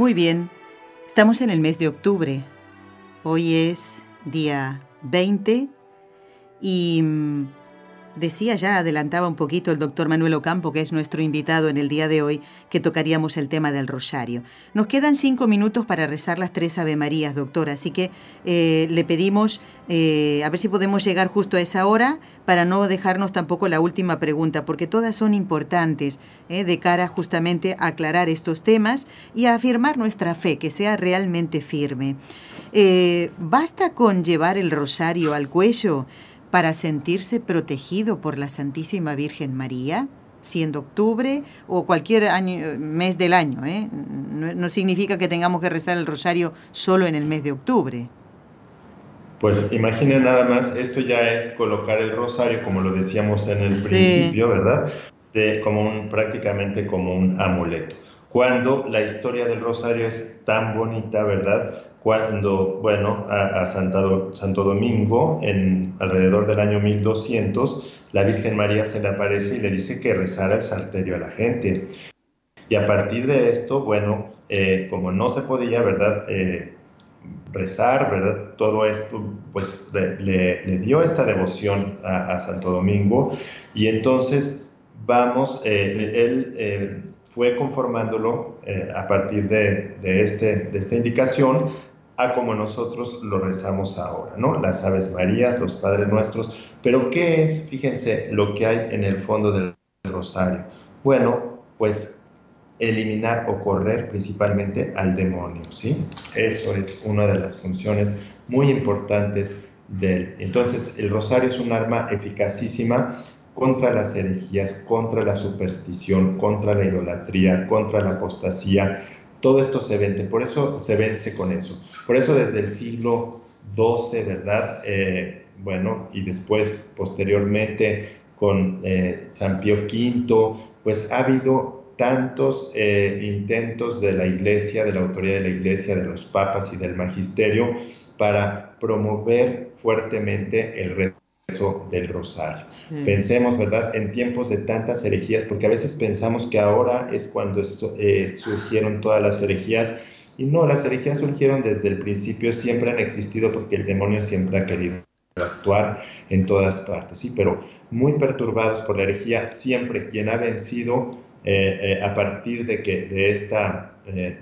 Muy bien, estamos en el mes de octubre. Hoy es día 20 y mm, decía ya, adelantaba un poquito el doctor Manuel Ocampo, que es nuestro invitado en el día de hoy, que tocaríamos el tema del rosario. Nos quedan cinco minutos para rezar las tres Ave Marías, doctor, así que eh, le pedimos eh, a ver si podemos llegar justo a esa hora para no dejarnos tampoco la última pregunta, porque todas son importantes eh, de cara justamente a aclarar estos temas y a afirmar nuestra fe, que sea realmente firme. ¿Basta con llevar el rosario al cuello? Para sentirse protegido por la Santísima Virgen María, siendo octubre o cualquier año, mes del año. ¿eh? No, significa que tengamos que rezar el rosario solo en el mes de octubre. Pues imaginen nada más, esto ya es colocar el rosario, como lo decíamos en el principio, ¿verdad? De, como un, prácticamente como un amuleto. Cuando la historia del rosario es tan bonita, ¿verdad? Cuando, bueno, a, Santo, Santo Domingo, en alrededor del año 1200, la Virgen María se le aparece y le dice que rezara el salterio a la gente. Y a partir de esto, bueno, eh, como no se podía, ¿verdad? Eh, rezar, ¿verdad? Todo esto, pues le, dio esta devoción a, Santo Domingo y entonces vamos, eh, él fue conformándolo a partir de, de, este, de esta indicación como nosotros lo rezamos ahora, ¿no? Las Aves Marías, los Padres Nuestros. Pero ¿qué es, fíjense, lo que hay en el fondo del rosario? Bueno, pues eliminar o correr principalmente al demonio, ¿sí? Eso es una de las funciones muy importantes del... Entonces, el rosario es un arma eficacísima contra las herejías, contra la superstición, contra la idolatría, contra la apostasía, todo esto se vence, por eso se vence con eso. Por eso desde el siglo XII, ¿verdad? Eh, bueno, y después, posteriormente, con eh, San Pío V, pues ha habido tantos eh, intentos de la iglesia, de la autoridad de la iglesia, de los papas y del magisterio, para promover fuertemente el reto del rosario. Pensemos, ¿verdad?, en tiempos de tantas herejías, porque a veces pensamos que ahora es cuando eh, surgieron todas las herejías, y no, las herejías surgieron desde el principio, siempre han existido porque el demonio siempre ha querido actuar en todas partes, sí, pero muy perturbados por la herejía, siempre quien ha vencido eh, eh, a partir de que de esta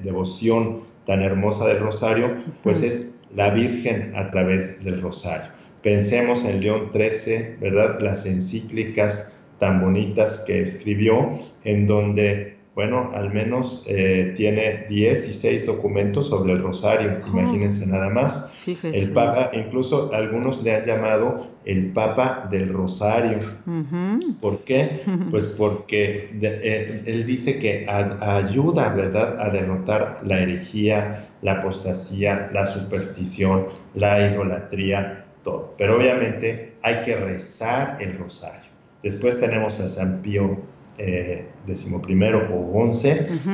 devoción tan hermosa del rosario, pues es la Virgen a través del rosario. Pensemos en León XIII, ¿verdad? Las encíclicas tan bonitas que escribió, en donde, bueno, al menos eh, tiene 10 y 6 documentos sobre el rosario, imagínense nada más. El Papa, incluso algunos le han llamado el Papa del Rosario. ¿Por qué? Pues porque eh, él dice que ayuda, ¿verdad?, a derrotar la herejía, la apostasía, la superstición, la idolatría, pero obviamente hay que rezar el rosario. Después tenemos a San Pío eh, XI o XI,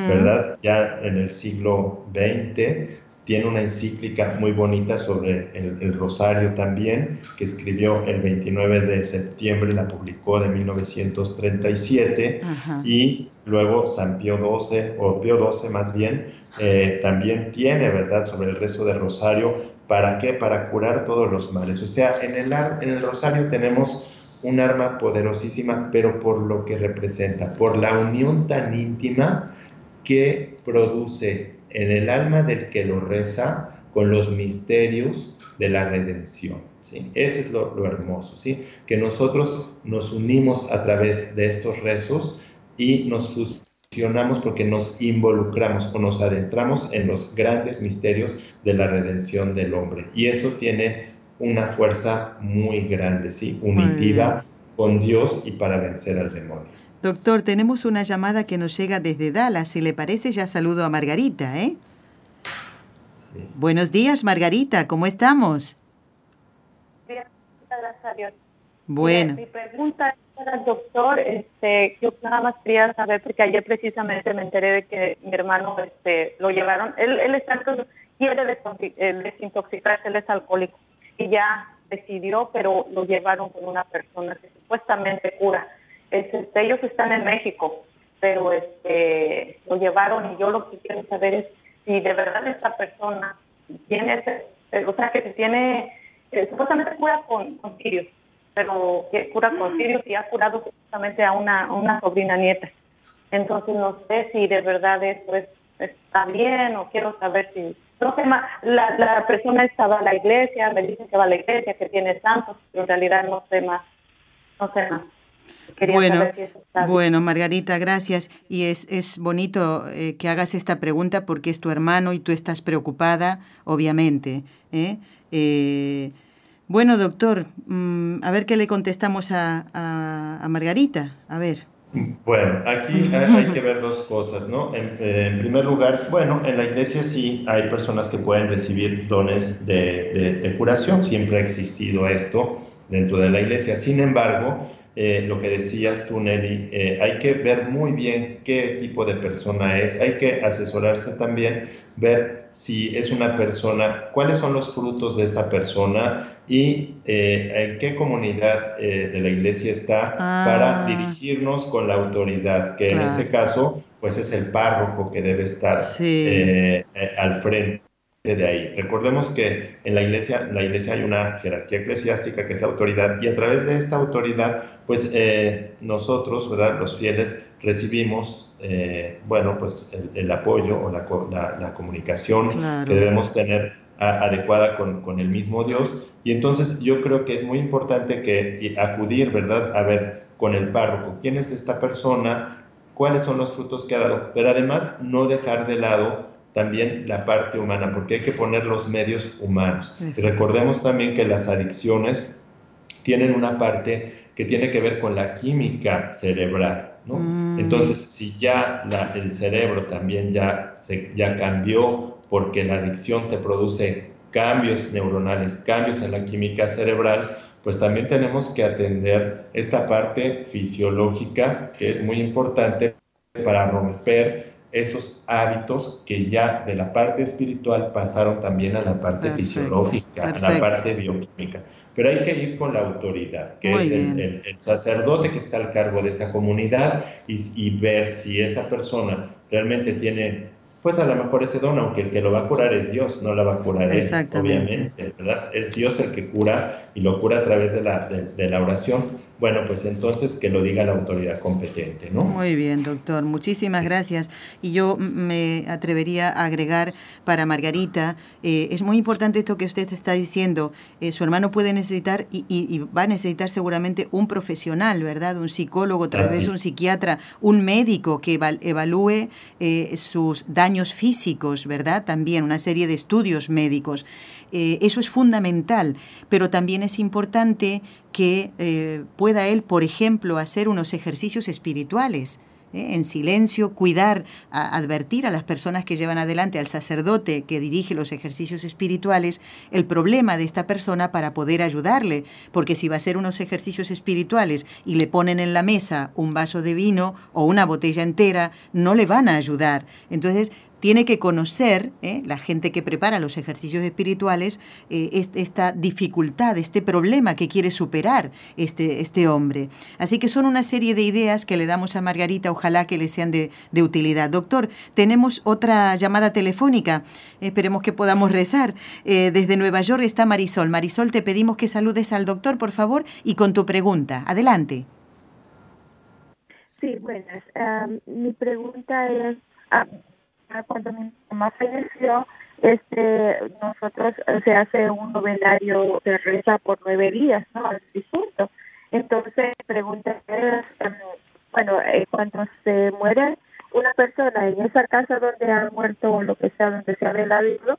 ¿verdad? Ya en el siglo XX tiene una encíclica muy bonita sobre el, rosario también, que escribió el 29 de septiembre, la publicó de 1937, y luego San Pío XII, o Pío XII más bien, eh, también tiene, ¿verdad?, sobre el rezo del rosario, ¿Para qué? Para curar todos los males. O sea, en el, en el rosario tenemos un arma poderosísima, pero por lo que representa, por la unión tan íntima que produce en el alma del que lo reza con los misterios de la redención. ¿sí? Eso es lo, hermoso, ¿sí? que nosotros nos unimos a través de estos rezos y nos porque nos involucramos o nos adentramos en los grandes misterios de la redención del hombre. Y eso tiene una fuerza muy grande, ¿sí? Unitiva con Dios y para vencer al demonio. Doctor, tenemos una llamada que nos llega desde Dallas. Si le parece, ya saludo a Margarita, ¿eh? Sí. Buenos días, Margarita, ¿cómo estamos? Gracias a Dios. Bueno. Mi pregunta para el doctor, este, yo nada más quería saber, porque ayer precisamente me enteré de que mi hermano este, lo llevaron, él, él está, quiere eh, desintoxicarse, él es alcohólico, y ya decidió, pero lo llevaron con una persona que supuestamente cura. Este, ellos están en México, pero este, lo llevaron y yo lo que quiero saber es si de verdad esta persona tiene, ese, o sea, que se tiene, supuestamente cura con, con pero que cura con sirios y ha curado supuestamente a una, una sobrina nieta. Entonces no sé si de verdad esto está bien o quiero saber si... No sé, la, la persona estaba a la iglesia, me dicen que va a la iglesia, que tiene santos, pero en realidad no sé más. No sé más. bueno, bueno, Margarita, gracias. Y es, es bonito eh, que hagas esta pregunta porque es tu hermano y tú estás preocupada, obviamente. ¿eh? Eh, bueno, doctor, mm, a ver qué le contestamos a, a, Margarita. A ver. Bueno, aquí hay que ver dos cosas, ¿no? En, en, primer lugar, bueno, en la iglesia sí hay personas que pueden recibir dones de, de, curación, siempre ha existido esto dentro de la iglesia. Sin embargo, eh, lo que decías tú, Nelly, eh, hay que ver muy bien qué tipo de persona es, hay que asesorarse también, ver si es una persona, cuáles son los frutos de esa persona y eh, en qué comunidad de la iglesia está para ah. dirigirnos con la autoridad, que en este caso pues es el párroco que debe estar al frente de ahí. Recordemos que en la iglesia, la iglesia hay una jerarquía eclesiástica que es la autoridad y a través de esta autoridad, pues eh, nosotros, ¿verdad? Los fieles recibimos, eh, bueno, pues el, apoyo o la, la, comunicación que debemos tener adecuada con, con, el mismo Dios. Y entonces yo creo que es muy importante que acudir, ¿verdad? A ver con el párroco, ¿quién es esta persona? ¿Cuáles son los frutos que ha dado? Pero además no dejar de lado también la parte humana, porque hay que poner los medios humanos. Y recordemos también que las adicciones tienen una parte que tiene que ver con la química cerebral. ¿No? Mm. Entonces, si ya el cerebro también ya, se, ya cambió porque la adicción te produce cambios neuronales, cambios en la química cerebral, pues también tenemos que atender esta parte fisiológica que es muy importante para romper esos hábitos que ya de la parte espiritual pasaron también a la parte fisiológica, a la parte bioquímica. Pero hay que ir con la autoridad, que es el, sacerdote que está al cargo de esa comunidad y, y ver si esa persona realmente tiene pues a lo mejor ese don, aunque el que lo va a curar es Dios, no la va a curar él, obviamente, ¿verdad? Es Dios el que cura y lo cura a través de la, de, la oración. Bueno, pues entonces que lo diga la autoridad competente, ¿no? Muy bien, doctor, muchísimas gracias. Y yo me atrevería a agregar para Margarita, eh, es muy importante esto que usted está diciendo, eh, su hermano puede necesitar y, va a necesitar seguramente un profesional, ¿verdad? Un psicólogo, tal vez un psiquiatra, un médico que evalúe eh, sus daños físicos, ¿verdad? También una serie de estudios médicos. Eh, eso es fundamental, pero también es importante que eh, pueda él, por ejemplo, hacer unos ejercicios espirituales ¿eh? en silencio, cuidar, advertir a las personas que llevan adelante, al sacerdote que dirige los ejercicios espirituales, el problema de esta persona para poder ayudarle, porque si va a hacer unos ejercicios espirituales y le ponen en la mesa un vaso de vino o una botella entera, no le van a ayudar. Entonces, tiene que conocer, ¿eh? la gente que prepara los ejercicios espirituales, eh, esta dificultad, este problema que quiere superar este, este hombre. Así que son una serie de ideas que le damos a Margarita, ojalá que le sean de, utilidad. Doctor, tenemos otra llamada telefónica, esperemos que podamos rezar. Eh, desde Nueva York está Marisol. Marisol, te pedimos que saludes al doctor, por favor, y con tu pregunta. Adelante. Sí, buenas. mi pregunta es, ah, cuando mi mamá falleció, este, nosotros eh, se hace un novenario de reza por nueve días, ¿no? Al difunto. Entonces, pregunta bueno, eh, cuando se muere una persona en esa casa donde ha muerto o lo que sea, donde se ha velado,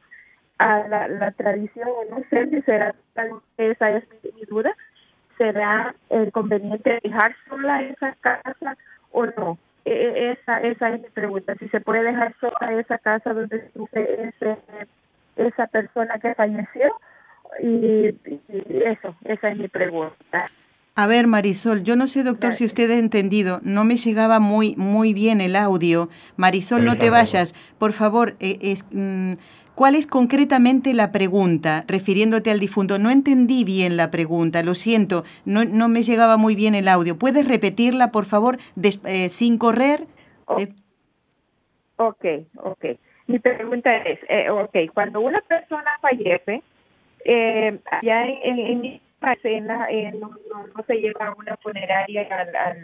a la, tradición, no sé si será esa es mi, duda, será el conveniente dejar sola esa casa o no. E, e, esa, esa es mi pregunta, si se puede dejar sola esa casa donde ese, esa persona que falleció y, eso, esa es mi pregunta. A ver, Marisol, yo no sé, doctor, si usted ha entendido. No me llegaba muy, muy bien el audio. Marisol, no te vayas. Por favor, eh, es, mm, ¿cuál es concretamente la pregunta refiriéndote al difunto? No entendí bien la pregunta, lo siento, no, no me llegaba muy bien el audio. ¿Puedes repetirla, por favor, eh, sin correr? Oh. Ok, ok. Mi pregunta es, eh, ok, cuando una persona fallece, eh, ya en, en escena eh, no, se lleva a una funeraria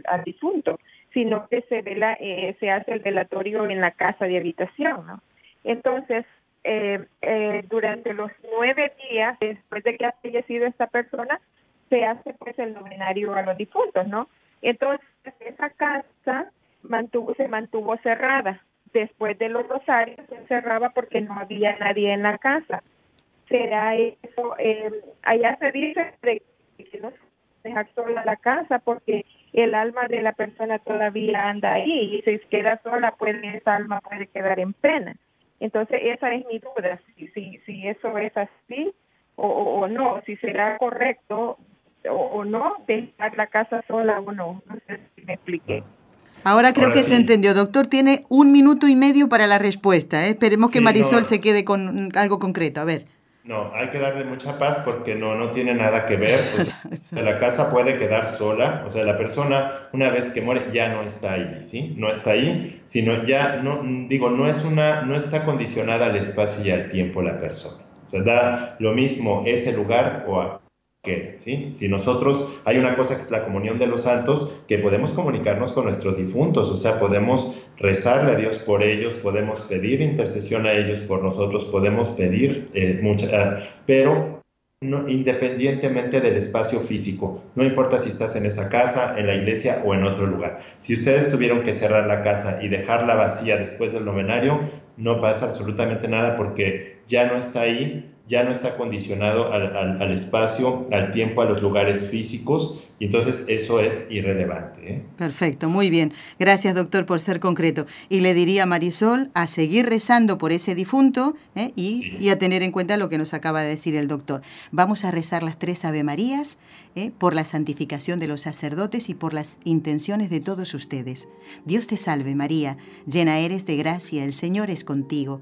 al, difunto, sino que se vela, eh, se hace el velatorio en la casa de habitación, ¿no? Entonces, eh, eh, durante los nueve días después de que ha fallecido esta persona, se hace pues el novenario a los difuntos, ¿no? Entonces, esa casa mantuvo, se mantuvo cerrada. Después de los rosarios se cerraba porque no había nadie en la casa será eso. Eh, allá se dice de que no se dejar sola la casa porque el alma de la persona todavía anda ahí y si queda sola, puede, esa alma puede quedar en pena. Entonces, esa es mi duda, si, si, si eso es así o, o, no, si será correcto o, o, no dejar la casa sola o no. No sé si me expliqué. Ahora creo que se entendió. Doctor, tiene un minuto y medio para la respuesta. ¿eh? Esperemos que Marisol se quede con algo concreto. A ver. No, hay que darle mucha paz porque no, no tiene nada que ver. la casa puede quedar sola, o sea, la persona una vez que muere ya no está ahí, ¿sí? No está ahí, sino ya, no, digo, no, es una, no está condicionada al espacio y al tiempo la persona. O sea, da lo mismo ese lugar o que, ¿sí? Si nosotros, hay una cosa que es la comunión de los santos, que podemos comunicarnos con nuestros difuntos, o sea, podemos rezarle a Dios por ellos, podemos pedir intercesión a ellos por nosotros, podemos pedir eh, mucha, ah, pero no, independientemente del espacio físico, no importa si estás en esa casa, en la iglesia o en otro lugar. Si ustedes tuvieron que cerrar la casa y dejarla vacía después del novenario, no pasa absolutamente nada porque ya no está ahí ya no está condicionado al, espacio, al tiempo, a los lugares físicos, y entonces eso es irrelevante. ¿eh? Perfecto, muy bien. Gracias, doctor, por ser concreto. Y le diría a Marisol a seguir rezando por ese difunto ¿eh? y, a tener en cuenta lo que nos acaba de decir el doctor. Vamos a rezar las tres Ave Marías ¿eh? por la santificación de los sacerdotes y por las intenciones de todos ustedes. Dios te salve, María, llena eres de gracia, el Señor es contigo.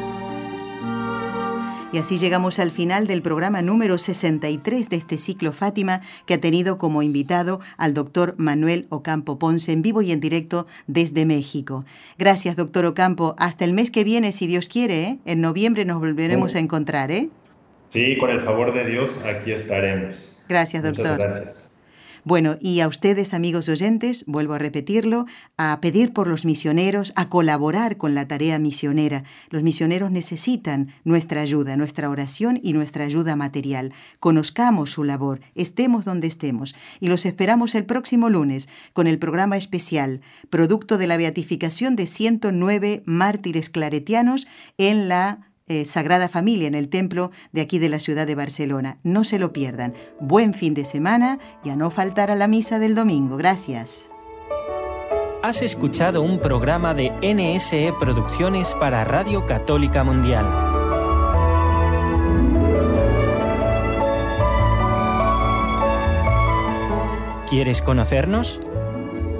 Y así llegamos al final del programa número 63 de este ciclo Fátima, que ha tenido como invitado al doctor Manuel Ocampo Ponce en vivo y en directo desde México. Gracias, doctor Ocampo. Hasta el mes que viene, si Dios quiere, ¿eh? en noviembre nos volveremos a encontrar. ¿eh? Sí, con el favor de Dios, aquí estaremos. Gracias, doctor. gracias. Bueno, y a ustedes, amigos oyentes, vuelvo a repetirlo, a pedir por los misioneros, a colaborar con la tarea misionera. Los misioneros necesitan nuestra ayuda, nuestra oración y nuestra ayuda material. Conozcamos su labor, estemos donde estemos. Y los esperamos el próximo lunes con el programa especial, producto de la beatificación de 109 mártires claretianos en la eh, Sagrada Familia en el templo de aquí de la ciudad de Barcelona. No se lo pierdan. Buen fin de semana y a no faltar a la misa del domingo. Gracias. Has escuchado un programa de NSE Producciones para Radio Católica Mundial. ¿Quieres conocernos?